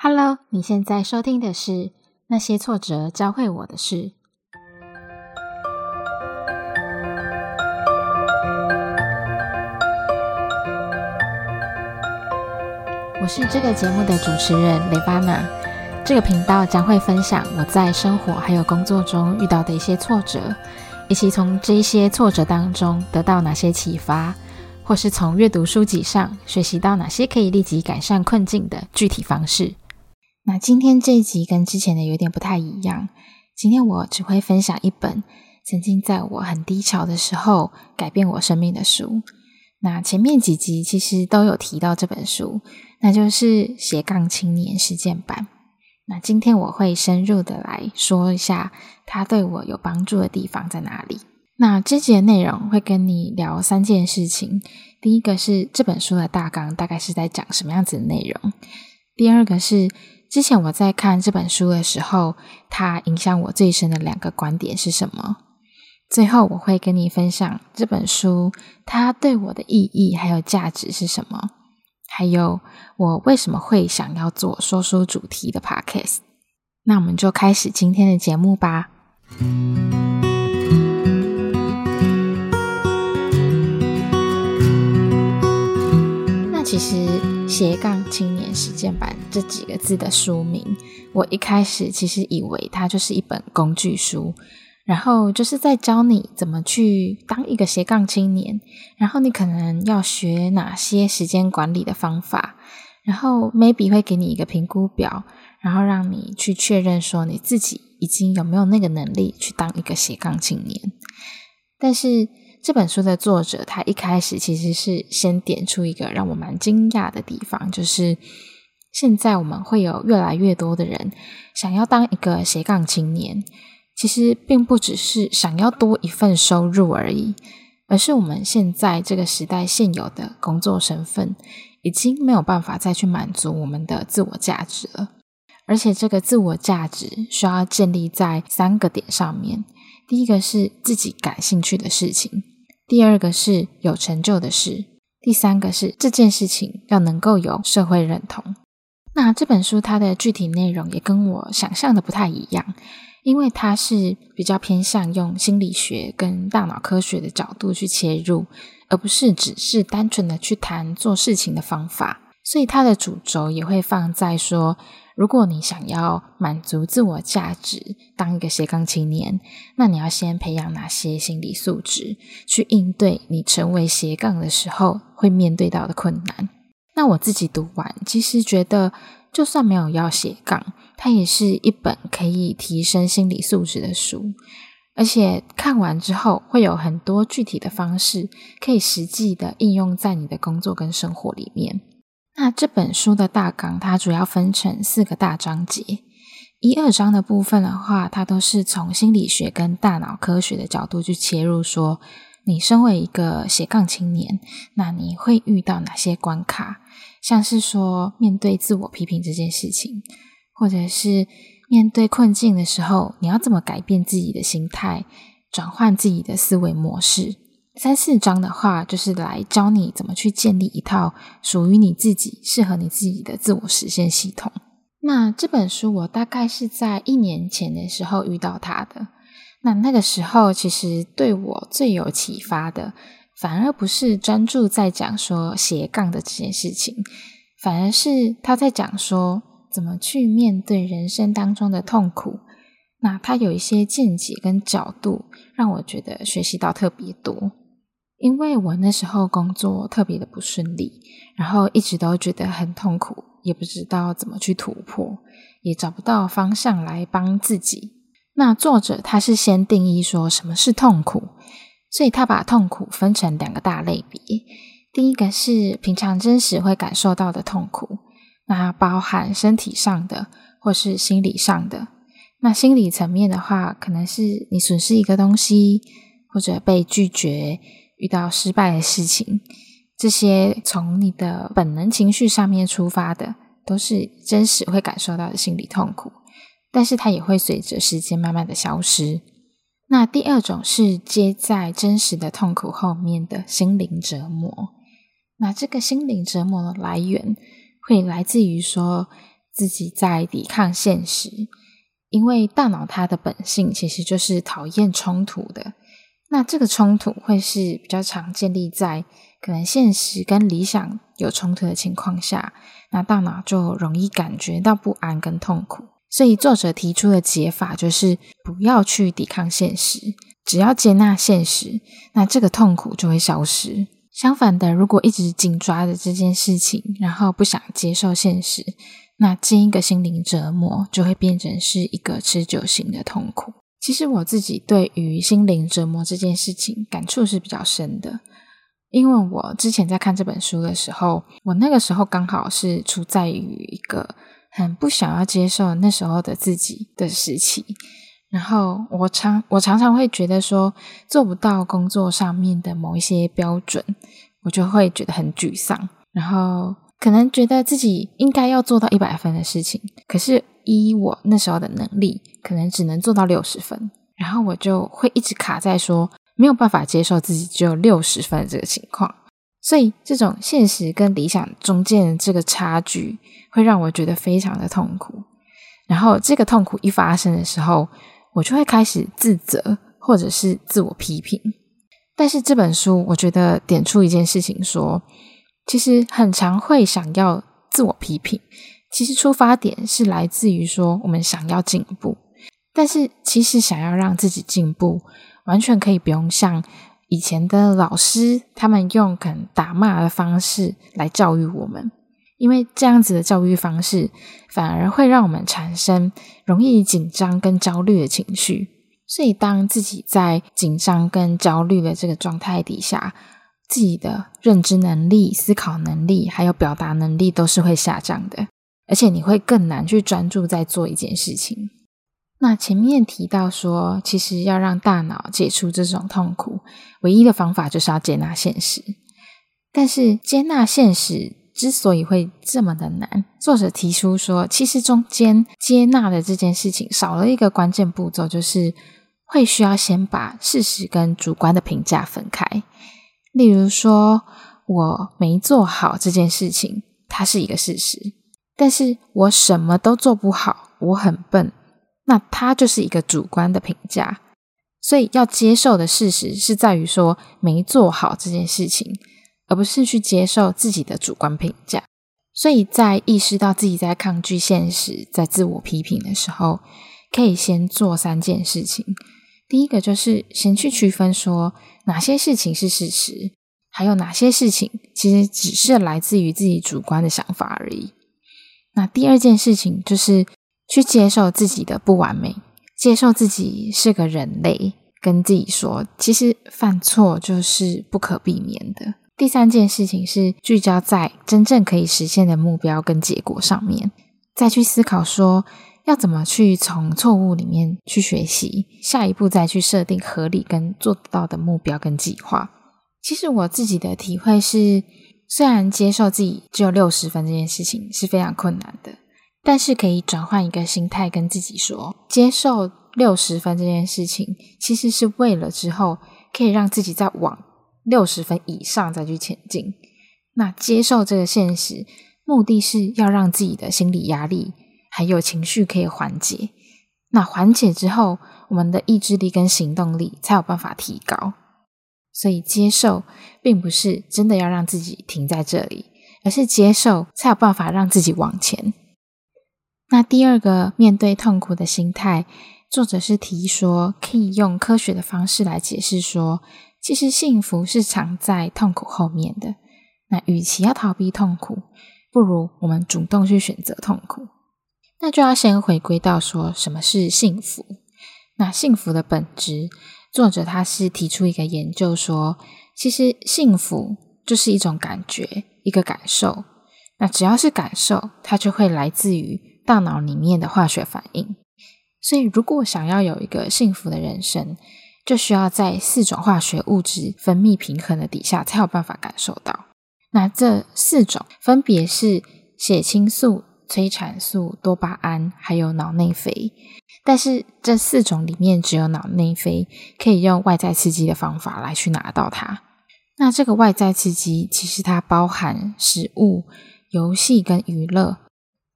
Hello，你现在收听的是《那些挫折教会我的事》。我是这个节目的主持人雷巴娜。这个频道将会分享我在生活还有工作中遇到的一些挫折，以及从这一些挫折当中得到哪些启发，或是从阅读书籍上学习到哪些可以立即改善困境的具体方式。那今天这一集跟之前的有点不太一样。今天我只会分享一本曾经在我很低潮的时候改变我生命的书。那前面几集其实都有提到这本书，那就是《斜杠青年实践版》。那今天我会深入的来说一下它对我有帮助的地方在哪里。那这集的内容会跟你聊三件事情。第一个是这本书的大纲大概是在讲什么样子的内容。第二个是。之前我在看这本书的时候，它影响我最深的两个观点是什么？最后我会跟你分享这本书它对我的意义还有价值是什么，还有我为什么会想要做说书主题的 podcast。那我们就开始今天的节目吧。那其实。斜杠青年实践版这几个字的书名，我一开始其实以为它就是一本工具书，然后就是在教你怎么去当一个斜杠青年，然后你可能要学哪些时间管理的方法，然后 maybe 会给你一个评估表，然后让你去确认说你自己已经有没有那个能力去当一个斜杠青年，但是。这本书的作者，他一开始其实是先点出一个让我蛮惊讶的地方，就是现在我们会有越来越多的人想要当一个斜杠青年，其实并不只是想要多一份收入而已，而是我们现在这个时代现有的工作身份已经没有办法再去满足我们的自我价值了，而且这个自我价值需要建立在三个点上面。第一个是自己感兴趣的事情，第二个是有成就的事，第三个是这件事情要能够有社会认同。那这本书它的具体内容也跟我想象的不太一样，因为它是比较偏向用心理学跟大脑科学的角度去切入，而不是只是单纯的去谈做事情的方法，所以它的主轴也会放在说。如果你想要满足自我价值，当一个斜杠青年，那你要先培养哪些心理素质，去应对你成为斜杠的时候会面对到的困难？那我自己读完，其实觉得，就算没有要斜杠，它也是一本可以提升心理素质的书，而且看完之后会有很多具体的方式，可以实际的应用在你的工作跟生活里面。那这本书的大纲，它主要分成四个大章节。一二章的部分的话，它都是从心理学跟大脑科学的角度去切入，说你身为一个斜杠青年，那你会遇到哪些关卡？像是说面对自我批评这件事情，或者是面对困境的时候，你要怎么改变自己的心态，转换自己的思维模式？三四章的话，就是来教你怎么去建立一套属于你自己、适合你自己的自我实现系统。那这本书我大概是在一年前的时候遇到它的。那那个时候，其实对我最有启发的，反而不是专注在讲说斜杠的这件事情，反而是他在讲说怎么去面对人生当中的痛苦。那他有一些见解跟角度，让我觉得学习到特别多。因为我那时候工作特别的不顺利，然后一直都觉得很痛苦，也不知道怎么去突破，也找不到方向来帮自己。那作者他是先定义说什么是痛苦，所以他把痛苦分成两个大类别。第一个是平常真实会感受到的痛苦，那包含身体上的或是心理上的。那心理层面的话，可能是你损失一个东西，或者被拒绝。遇到失败的事情，这些从你的本能情绪上面出发的，都是真实会感受到的心理痛苦，但是它也会随着时间慢慢的消失。那第二种是接在真实的痛苦后面的心灵折磨，那这个心灵折磨的来源会来自于说，自己在抵抗现实，因为大脑它的本性其实就是讨厌冲突的。那这个冲突会是比较常建立在可能现实跟理想有冲突的情况下，那大脑就容易感觉到不安跟痛苦。所以作者提出的解法就是不要去抵抗现实，只要接纳现实，那这个痛苦就会消失。相反的，如果一直紧抓着这件事情，然后不想接受现实，那这一个心灵折磨就会变成是一个持久性的痛苦。其实我自己对于心灵折磨这件事情感触是比较深的，因为我之前在看这本书的时候，我那个时候刚好是处在于一个很不想要接受那时候的自己的时期。然后我常我常常会觉得说做不到工作上面的某一些标准，我就会觉得很沮丧。然后可能觉得自己应该要做到一百分的事情，可是依我那时候的能力，可能只能做到六十分。然后我就会一直卡在说没有办法接受自己只有六十分这个情况。所以这种现实跟理想中间的这个差距，会让我觉得非常的痛苦。然后这个痛苦一发生的时候，我就会开始自责，或者是自我批评。但是这本书，我觉得点出一件事情，说其实很常会想要自我批评。其实出发点是来自于说我们想要进步，但是其实想要让自己进步，完全可以不用像以前的老师他们用可能打骂的方式来教育我们。因为这样子的教育方式，反而会让我们产生容易紧张跟焦虑的情绪。所以，当自己在紧张跟焦虑的这个状态底下，自己的认知能力、思考能力还有表达能力都是会下降的，而且你会更难去专注在做一件事情。那前面提到说，其实要让大脑解除这种痛苦，唯一的方法就是要接纳现实。但是，接纳现实。之所以会这么的难，作者提出说，其实中间接纳的这件事情少了一个关键步骤，就是会需要先把事实跟主观的评价分开。例如说，我没做好这件事情，它是一个事实；但是我什么都做不好，我很笨，那它就是一个主观的评价。所以要接受的事实是在于说，没做好这件事情。而不是去接受自己的主观评价，所以在意识到自己在抗拒现实、在自我批评的时候，可以先做三件事情。第一个就是先去区分说哪些事情是事实，还有哪些事情其实只是来自于自己主观的想法而已。那第二件事情就是去接受自己的不完美，接受自己是个人类，跟自己说，其实犯错就是不可避免的。第三件事情是聚焦在真正可以实现的目标跟结果上面，再去思考说要怎么去从错误里面去学习，下一步再去设定合理跟做得到的目标跟计划。其实我自己的体会是，虽然接受自己只有六十分这件事情是非常困难的，但是可以转换一个心态，跟自己说，接受六十分这件事情，其实是为了之后可以让自己在往。六十分以上再去前进，那接受这个现实，目的是要让自己的心理压力还有情绪可以缓解。那缓解之后，我们的意志力跟行动力才有办法提高。所以接受并不是真的要让自己停在这里，而是接受才有办法让自己往前。那第二个面对痛苦的心态，作者是提说可以用科学的方式来解释说。其实幸福是藏在痛苦后面的。那与其要逃避痛苦，不如我们主动去选择痛苦。那就要先回归到说什么是幸福。那幸福的本质，作者他是提出一个研究说，其实幸福就是一种感觉，一个感受。那只要是感受，它就会来自于大脑里面的化学反应。所以，如果想要有一个幸福的人生，就需要在四种化学物质分泌平衡的底下，才有办法感受到。那这四种分别是血清素、催产素、多巴胺，还有脑内啡。但是这四种里面，只有脑内啡可以用外在刺激的方法来去拿到它。那这个外在刺激其实它包含食物、游戏跟娱乐。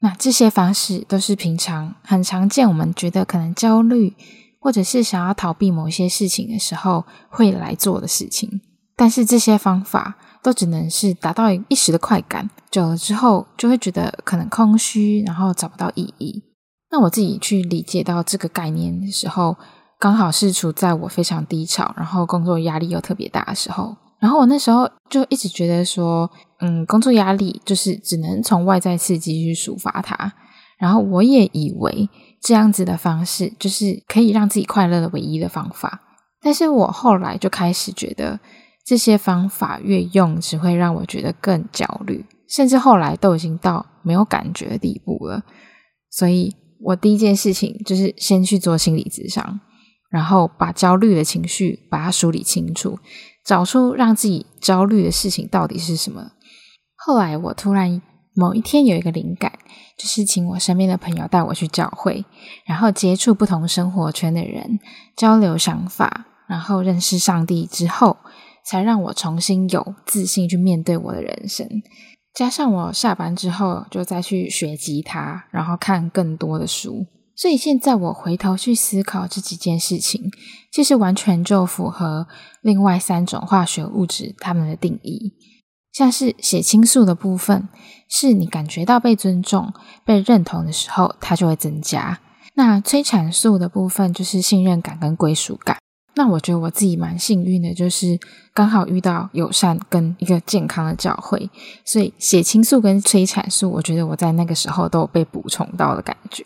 那这些方式都是平常很常见，我们觉得可能焦虑，或者是想要逃避某些事情的时候会来做的事情。但是这些方法都只能是达到一时的快感，久了之后就会觉得可能空虚，然后找不到意义。那我自己去理解到这个概念的时候，刚好是处在我非常低潮，然后工作压力又特别大的时候。然后我那时候就一直觉得说，嗯，工作压力就是只能从外在刺激去抒发它。然后我也以为这样子的方式就是可以让自己快乐的唯一的方法。但是我后来就开始觉得，这些方法越用只会让我觉得更焦虑，甚至后来都已经到没有感觉的地步了。所以我第一件事情就是先去做心理咨商，然后把焦虑的情绪把它梳理清楚。找出让自己焦虑的事情到底是什么。后来我突然某一天有一个灵感，就是请我身边的朋友带我去教会，然后接触不同生活圈的人，交流想法，然后认识上帝之后，才让我重新有自信去面对我的人生。加上我下班之后就再去学吉他，然后看更多的书。所以现在我回头去思考这几件事情，其实完全就符合另外三种化学物质它们的定义。像是血清素的部分，是你感觉到被尊重、被认同的时候，它就会增加。那催产素的部分，就是信任感跟归属感。那我觉得我自己蛮幸运的，就是刚好遇到友善跟一个健康的教会，所以血清素跟催产素，我觉得我在那个时候都有被补充到的感觉。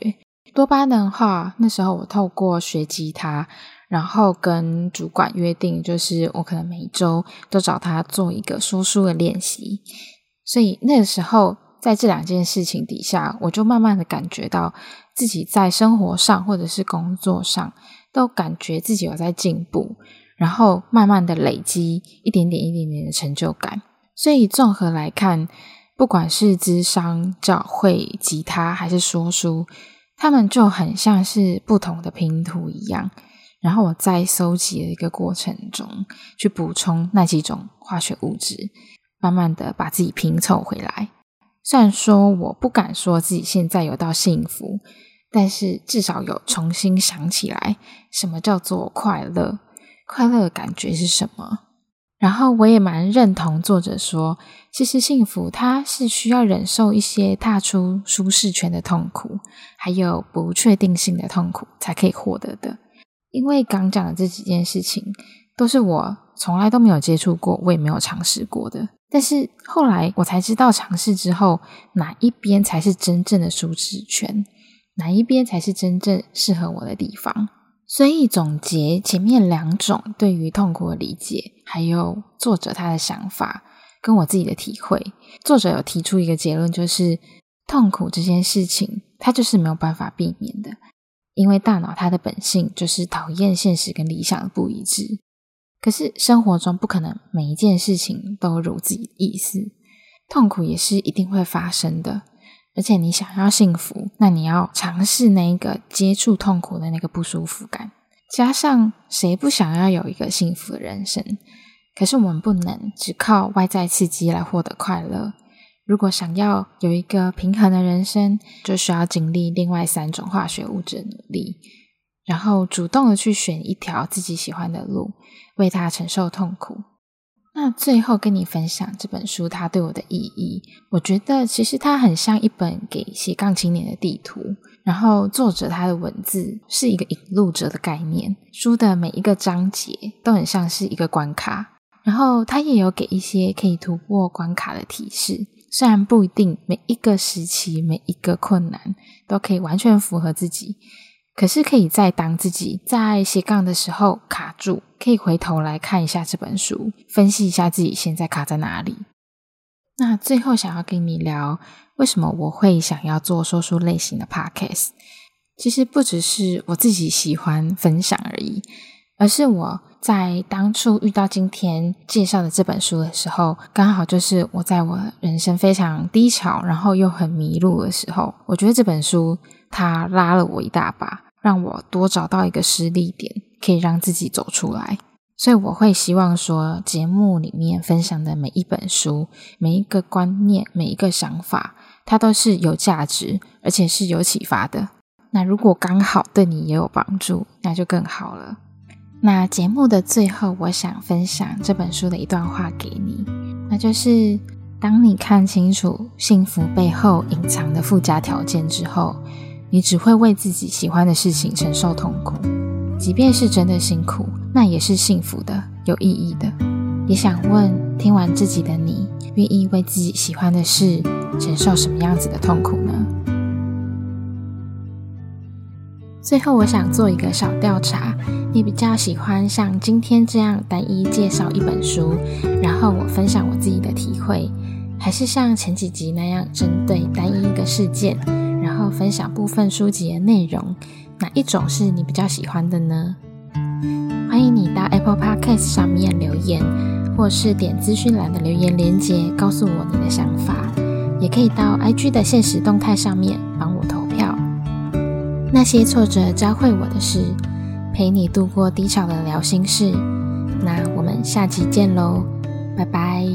多巴胺的话，那时候我透过学吉他，然后跟主管约定，就是我可能每周都找他做一个说书的练习。所以那个时候，在这两件事情底下，我就慢慢的感觉到自己在生活上或者是工作上，都感觉自己有在进步，然后慢慢的累积一点点、一点点的成就感。所以综合来看，不管是智商、教会、吉他还是说书。他们就很像是不同的拼图一样，然后我在搜集的一个过程中去补充那几种化学物质，慢慢的把自己拼凑回来。虽然说我不敢说自己现在有到幸福，但是至少有重新想起来什么叫做快乐，快乐的感觉是什么。然后我也蛮认同作者说，其实幸福它是需要忍受一些踏出舒适圈的痛苦，还有不确定性的痛苦才可以获得的。因为刚讲的这几件事情，都是我从来都没有接触过，我也没有尝试过的。但是后来我才知道，尝试之后哪一边才是真正的舒适圈，哪一边才是真正适合我的地方。所以总结前面两种对于痛苦的理解，还有作者他的想法跟我自己的体会，作者有提出一个结论，就是痛苦这件事情，它就是没有办法避免的，因为大脑它的本性就是讨厌现实跟理想的不一致。可是生活中不可能每一件事情都如自己意思，痛苦也是一定会发生的。而且你想要幸福，那你要尝试那一个接触痛苦的那个不舒服感。加上谁不想要有一个幸福的人生？可是我们不能只靠外在刺激来获得快乐。如果想要有一个平衡的人生，就需要经历另外三种化学物质的努力，然后主动的去选一条自己喜欢的路，为他承受痛苦。那最后跟你分享这本书，它对我的意义。我觉得其实它很像一本给斜杠青年的地图，然后作者他的文字是一个引路者的概念。书的每一个章节都很像是一个关卡，然后他也有给一些可以突破关卡的提示。虽然不一定每一个时期、每一个困难都可以完全符合自己。可是可以在当自己在斜杠的时候卡住，可以回头来看一下这本书，分析一下自己现在卡在哪里。那最后想要跟你聊，为什么我会想要做说书类型的 podcast？其实不只是我自己喜欢分享而已，而是我在当初遇到今天介绍的这本书的时候，刚好就是我在我人生非常低潮，然后又很迷路的时候，我觉得这本书。他拉了我一大把，让我多找到一个失力点，可以让自己走出来。所以我会希望说，节目里面分享的每一本书、每一个观念、每一个想法，它都是有价值，而且是有启发的。那如果刚好对你也有帮助，那就更好了。那节目的最后，我想分享这本书的一段话给你，那就是：当你看清楚幸福背后隐藏的附加条件之后，你只会为自己喜欢的事情承受痛苦，即便是真的辛苦，那也是幸福的、有意义的。也想问，听完自己的你，愿意为自己喜欢的事承受什么样子的痛苦呢？最后，我想做一个小调查：你比较喜欢像今天这样单一介绍一本书，然后我分享我自己的体会，还是像前几集那样针对单一一个事件，后分享部分书籍的内容？哪一种是你比较喜欢的呢？欢迎你到 Apple Podcast 上面留言，或是点资讯栏的留言连接，告诉我你的想法。也可以到 IG 的现实动态上面帮我投票。那些挫折教会我的事，陪你度过低潮的聊心事。那我们下期见喽，拜拜。